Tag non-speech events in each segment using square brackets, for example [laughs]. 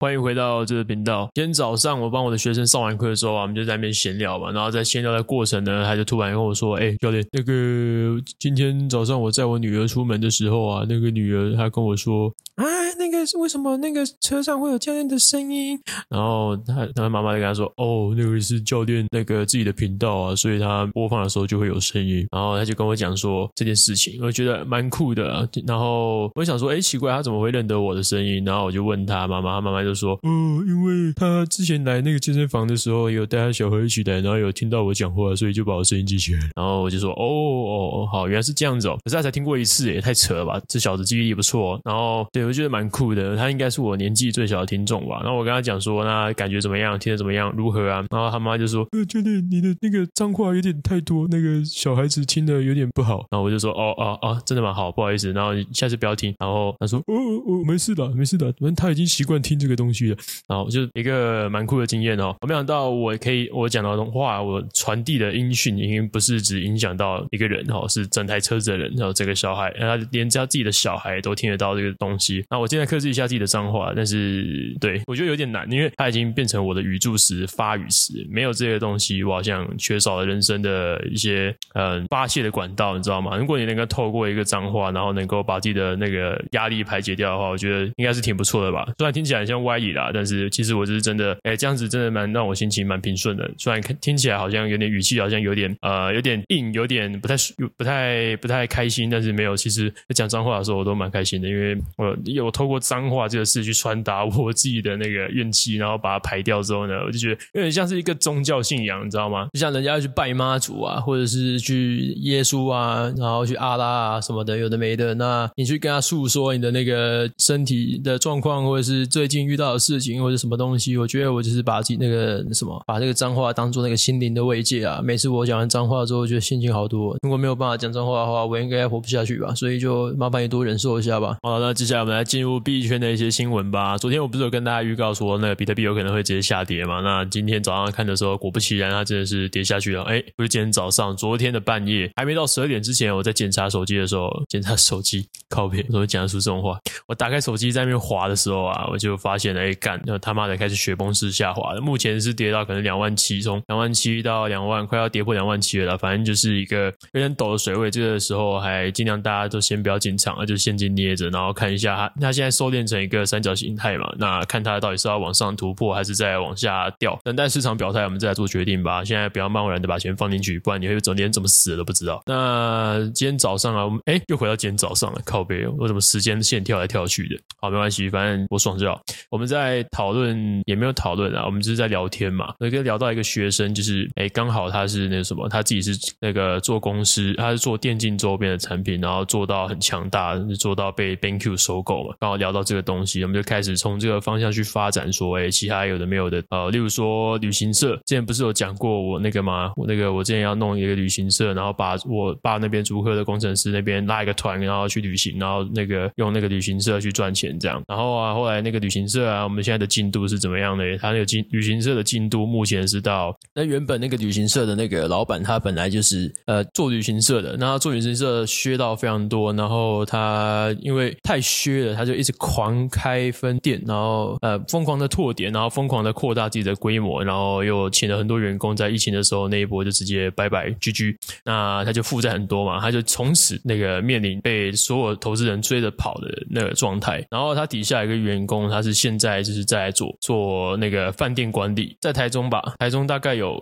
欢迎回到这个频道。今天早上我帮我的学生上完课的时候啊，我们就在那边闲聊嘛。然后在闲聊的过程呢，他就突然跟我说：“哎，教练，那个今天早上我载我女儿出门的时候啊，那个女儿她跟我说。”啊，那个是为什么那个车上会有教练的声音？然后他他妈妈就跟他说：“哦，那个是教练那个自己的频道啊，所以他播放的时候就会有声音。”然后他就跟我讲说这件事情，我觉得蛮酷的。然后我想说，哎，奇怪，他怎么会认得我的声音？然后我就问他妈妈，妈妈就说：“哦，因为他之前来那个健身房的时候，有带他小孩一起来，然后有听到我讲话，所以就把我声音记起来。”然后我就说：“哦哦哦，好，原来是这样子哦。可是他才听过一次，也太扯了吧？这小子记忆力不错。然后对，我觉得蛮酷的。”他应该是我年纪最小的听众吧？然后我跟他讲说，那感觉怎么样？听得怎么样？如何啊？然后他妈就说：“呃，教练，你的那个脏话有点太多，那个小孩子听的有点不好。”然后我就说：“哦哦哦，真的蛮好，不好意思。”然后下次不要听。然后他说：“哦哦，没事的，没事的，反正他已经习惯听这个东西的。”然后就一个蛮酷的经验哦。我没想到我可以我讲到的话，我传递的音讯已经不是只影响到一个人哈，是整台车子的人，然后这个小孩，然后连他自己的小孩都听得到这个东西。那我现在克制一下自己的脏话。但是，对，我觉得有点难，因为它已经变成我的语助词、发语词，没有这些东西，我好像缺少了人生的一些嗯发泄的管道，你知道吗？如果你能够透过一个脏话，然后能够把自己的那个压力排解掉的话，我觉得应该是挺不错的吧。虽然听起来像歪理啦，但是其实我是真的，哎，这样子真的蛮让我心情蛮平顺的。虽然听起来好像有点语气，好像有点呃有点硬，有点不太不太不太开心，但是没有，其实讲脏话的时候我都蛮开心的，因为我有透过脏话这个事去传。传达我自己的那个怨气，然后把它排掉之后呢，我就觉得有点像是一个宗教信仰，你知道吗？就像人家要去拜妈祖啊，或者是去耶稣啊，然后去阿拉啊什么的，有的没的。那你去跟他诉说你的那个身体的状况，或者是最近遇到的事情，或者什么东西，我觉得我就是把自己那个什么，把这个脏话当做那个心灵的慰藉啊。每次我讲完脏话之后，我觉得心情好多。如果没有办法讲脏话的话，我应该活不下去吧。所以就麻烦你多忍受一下吧。好，那接下来我们来进入币圈的一些新闻吧。昨天我不是有跟大家预告说，那个比特币有可能会直接下跌嘛？那今天早上看的时候，果不其然，它真的是跌下去了。哎，不是今天早上，昨天的半夜，还没到十二点之前，我在检查手机的时候，检查手机靠边，我怎么讲得出这种话？我打开手机在那边滑的时候啊，我就发现了，哎干，那他妈的开始雪崩式下滑了。目前是跌到可能两万七，从两万七到两万，快要跌破两万七了。反正就是一个有点陡的水位。这个时候还尽量大家都先不要进场啊，就现金捏着，然后看一下它，它现在收敛成一个三角形态嘛。那看它到底是要往上突破，还是再往下掉？等待市场表态，我们再来做决定吧。现在不要贸然的把钱放进去，不然你会整天怎么死都不知道。那今天早上啊，我们哎又回到今天早上了，靠北，我怎么时间线跳来跳去的？好，没关系，反正我爽就好。我们在讨论，也没有讨论啊，我们只是在聊天嘛。那个聊到一个学生，就是哎，刚好他是那个什么，他自己是那个做公司，他是做电竞周边的产品，然后做到很强大，做到被 BenQ 收购嘛。刚好聊到这个东西，我们就开始从这个方向去发展，说哎，其他有的没有的，呃，例如说旅行社，之前不是有讲过我那个吗？我那个我之前要弄一个旅行社，然后把我爸那边租客的工程师那边拉一个团，然后去旅行，然后那个用那个旅行社去赚钱这样。然后啊，后来那个旅行社对啊，我们现在的进度是怎么样的？他那个进旅行社的进度目前是到那原本那个旅行社的那个老板，他本来就是呃做旅行社的，然后做旅行社削到非常多，然后他因为太削了，他就一直狂开分店，然后呃疯狂的拓点，然后疯狂的扩大自己的规模，然后又请了很多员工，在疫情的时候那一波就直接拜拜 GG，那他就负债很多嘛，他就从此那个面临被所有投资人追着跑的那个状态，然后他底下一个员工，他是现现在就是在做做那个饭店管理，在台中吧，台中大概有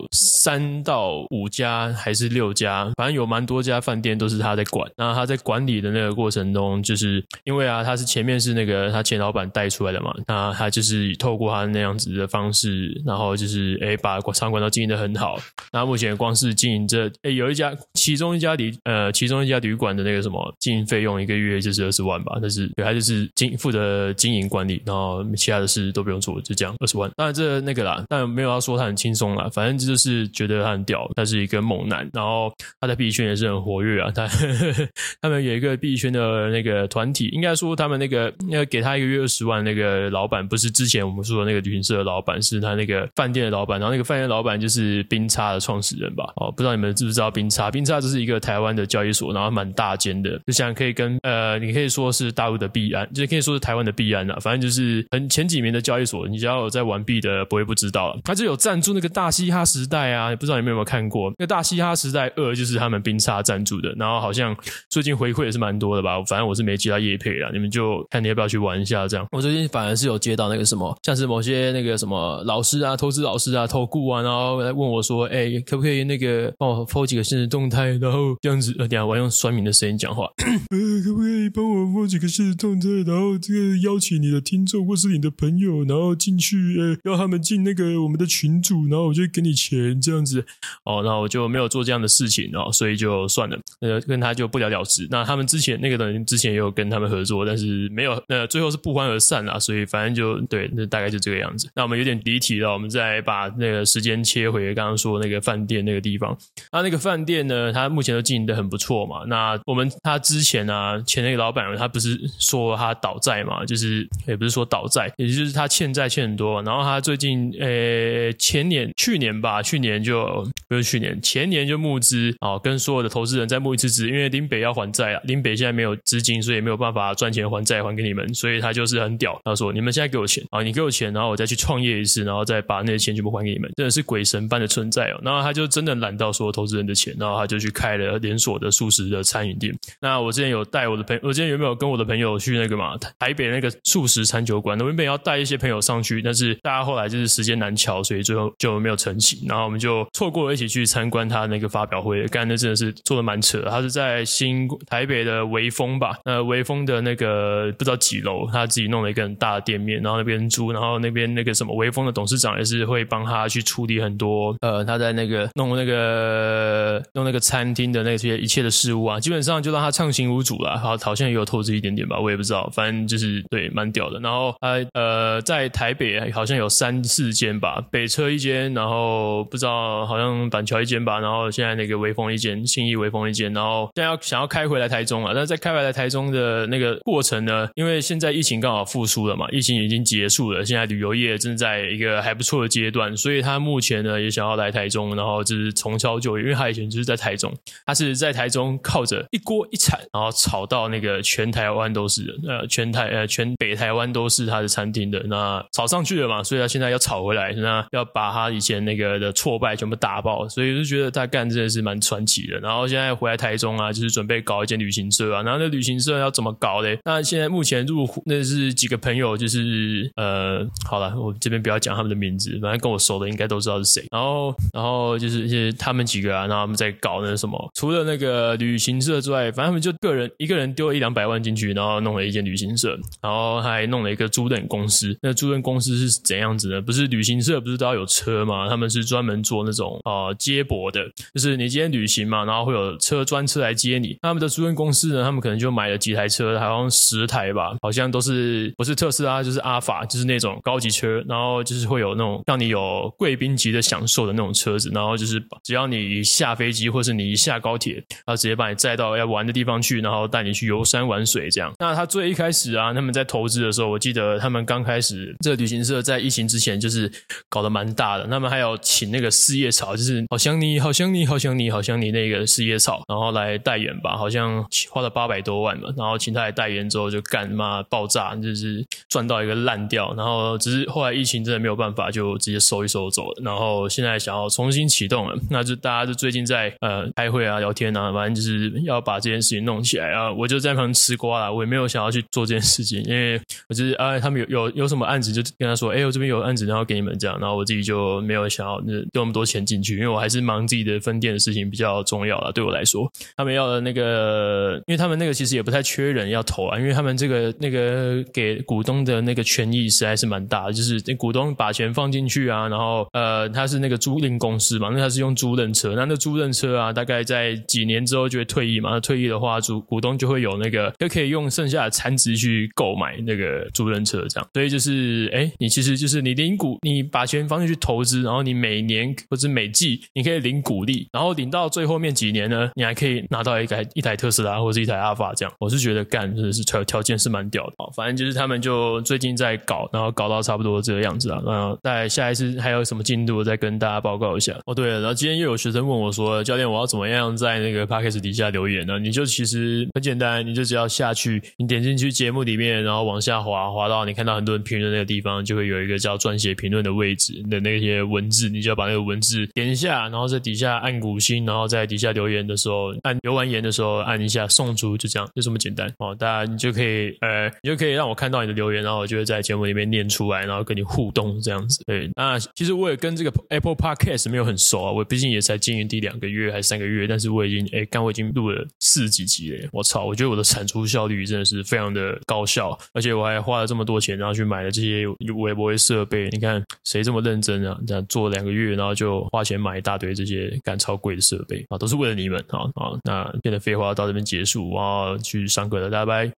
三到五家还是六家，反正有蛮多家饭店都是他在管。那他在管理的那个过程中，就是因为啊，他是前面是那个他前老板带出来的嘛，那他就是透过他那样子的方式，然后就是诶把场馆都经营的很好。那目前光是经营这诶有一家，其中一家旅呃其中一家旅馆的那个什么经营费用一个月就是二十万吧，但是对他就是经负责经营管理，然后其他的事都不用做，就这样二十万。当然这那个啦，但没有要说他很轻松啦，反正这就是觉得他很屌，他是一个猛男，然后他在币圈也是很活跃啊。他 [laughs] 他们有一个币圈的那个团体，应该说他们那个要给他一个月二十万，那个老板不是之前我们说的那个旅行社的老板，是他那个饭店的老板，然后那个饭店老板就是冰差的创始人吧？哦，不知道你们知不知道冰差？冰差这是一个台湾的交易所，然后蛮大间的，就像可以跟呃，你可以说是大陆的币安，就是可以说是台湾的币安啊，反正就是很前几名的交易所，你只要有在玩币的不会不知道。他就有赞助那个大嘻哈时代啊，不知道你们有没有看过？那个大嘻哈时代二就是他们冰差赞助的，然后好像最近回馈也是蛮多的吧？反正我是没接到业配啦，你们就看你要不要去玩一下这样。我最近反而是有接到那个什么，像是某些那个什么老师啊、投资老师啊、投顾啊，然后来问我说：“哎、可不可以那个帮我 po 几个限时动态？”然后这样子，呃，等下我要用酸民的声音讲话，[coughs] 呃，可不可以帮我 po 几个限时动态？然后这个邀请你的听众或是你的朋友，然后进去，呃，要他们进那个我们的群组，然后我就给你钱这样子。哦，然后我就没有做这样的事情哦，所以就算了，呃，跟他就不了了之。那他们之前那个人之前也有跟他们合作，但是没有，呃，最后是不欢而散啦。所以反正就对，那大概就这个样子。那我们有点离题了，我们再把那个时间切回刚刚说那个饭店那个地方。那那个饭店呢，它目前都经营的很不错嘛。那我们他之前啊，前那个老板他不是说他倒债嘛，就是也不是说倒债，也就是他欠债欠很多。然后他最近，呃，前年、去年吧，去年就不是去年，前年就募资啊，跟所有的投资人再募一次资，因为林北要还债啊，林北现在没有资金，所以没有办法赚钱还债还给你们，所以他就是很屌，他说你们现在给我钱啊，你给我钱，然后我再去创业一次，然后再把那些钱全部还给你们，真的是鬼神般的存在哦。然后他就真的揽到所有投资人的钱，然后他就去开了连锁的素食的餐饮店。那我之前有带我的朋友，我之前有没有跟我的朋友去那个嘛，台北那个素食餐酒馆？我原本要带一些朋友上去，但是大家后来就是时间难乔，所以最后就没有成型。然后我们就错过了一起去参观他那个发表会。刚才那真的是做的蛮扯的，他是在新台北的微风吧？呃，微风的那个不知道几楼，他自己弄了一个很大的店面，然后那边租，然后那边那个什么微风的董事长也是会帮他去处理很多呃，他在那个弄那个弄那个餐厅的那些一切的事务啊，基本上就让他畅行无阻了。好，好像也有投资一点点吧，我也不知道，反正就是对，蛮屌的。然后他呃，在台北好像有三四间吧，北车一间，然后不知道好像板桥一间吧，然后现在那个微风一间，信义微风一间，然后现在要想要开回来台中了，但是在开回来台中的那个过程呢，因为现在疫情刚好复苏了嘛，疫情已经结束了，现在旅游业正在一个还不错的阶段，所以他目前呢也想要来台中，然后就是重操旧业，因为他以前就是在台中，他是在台中靠着一锅一铲，然后炒到那个全台湾都是，呃，全台呃全北台湾都是他的餐厅的，那炒上去了嘛，所以他现在要炒回来，那要把他以前那个的挫败全部打爆，所以就觉得他干真的是蛮传奇的。然后现在回来台中啊，就是准备搞一间旅行社啊，然后那旅行社要怎么搞嘞？那现在目前入那是几个朋友，就是呃，好了，我这边不要讲他们的名字，反正跟我熟的应该都知道是谁。然后，然后就是就是他们几个啊，然后他们在搞那什么，除了那个旅行社之外，反正他们就个人一个人丢了一两百万进去，然后弄了一间旅行社，然后还弄了一个租赁公司。那租赁公司是怎样子呢？不是旅行社不是都要有车吗？他们是专门做那种呃接驳的，就是你今天旅行嘛，然后会有车专车来接你。他们的租赁公司呢，他们可能就买了几台车，好像十台吧，好像都是不是特斯拉就是阿法，就是那种高级车，然后就是会有那种让你有贵宾级的享受的那种车子，然后就是只要你下飞机或是你一下高铁，然后直接把你载到要玩的地方去，然后带你去游山玩水这样。那他最一开始啊，他们在投资的时候，我记得他们刚开始这个旅行社在疫情之前就是搞得蛮大的，他们还有请那个四叶草，就是好想你好想你好想你好想你那个四叶草，然后来代言吧，好像花了八百多万嘛，然后请他来代言之后就干嘛爆炸，就是赚到一个烂掉，然后只是后来疫情真的没有办法，就直接收一收走了，然后现在想要重新启动了，那就大家就最近在呃开会啊聊天啊，反正就是要把这件事情弄起来啊，我就在旁边吃瓜啦，我也没有想要去做这件事情，因为我就是啊他们有有有什么案子就跟他说，哎我这边有案子，然后给你们这样，然后我自己就没有想要丢那么多钱进去，我还是忙自己的分店的事情比较重要啦，对我来说，他们要的那个，因为他们那个其实也不太缺人要投啊，因为他们这个那个给股东的那个权益实在是蛮大的，就是股东把钱放进去啊，然后呃他是那个租赁公司嘛，那他是用租赁车，那那租赁车啊，大概在几年之后就会退役嘛，那退役的话，主股东就会有那个就可以用剩下的残值去购买那个租赁车，这样，所以就是哎，你其实就是你领股，你把钱放进去投资，然后你每年或者每季季你可以领股利，然后领到最后面几年呢，你还可以拿到一台一台特斯拉或者是一台阿法这样。我是觉得干真的是条条件是蛮屌的啊，反正就是他们就最近在搞，然后搞到差不多这个样子啊。然后在下一次还有什么进度，再跟大家报告一下。哦，对了，然后今天又有学生问我说，教练我要怎么样在那个 p a c k a g e 底下留言呢？你就其实很简单，你就只要下去，你点进去节目里面，然后往下滑，滑到你看到很多人评论那个地方，就会有一个叫撰写评论的位置的那些文字，你就要把那个文字点一下，然后在底下按五星，然后在底下留言的时候按留完言的时候按一下送出，就这样，就这么简单哦。大家你就可以呃，你就可以让我看到你的留言，然后我就会在节目里面念出来，然后跟你互动这样子。对，那其实我也跟这个 Apple Podcast 没有很熟啊，我毕竟也才经营第两个月还是三个月，但是我已经哎，刚我已经录了四几集了，我操，我觉得我的产出效率真的是非常的高效，而且我还花了这么多钱，然后去买了这些微博设备。你看谁这么认真啊？这样做两个月，然后就花钱买买一大堆这些干超贵的设备啊，都是为了你们啊啊！那变得废话到这边结束，我要去上课了，大家拜拜。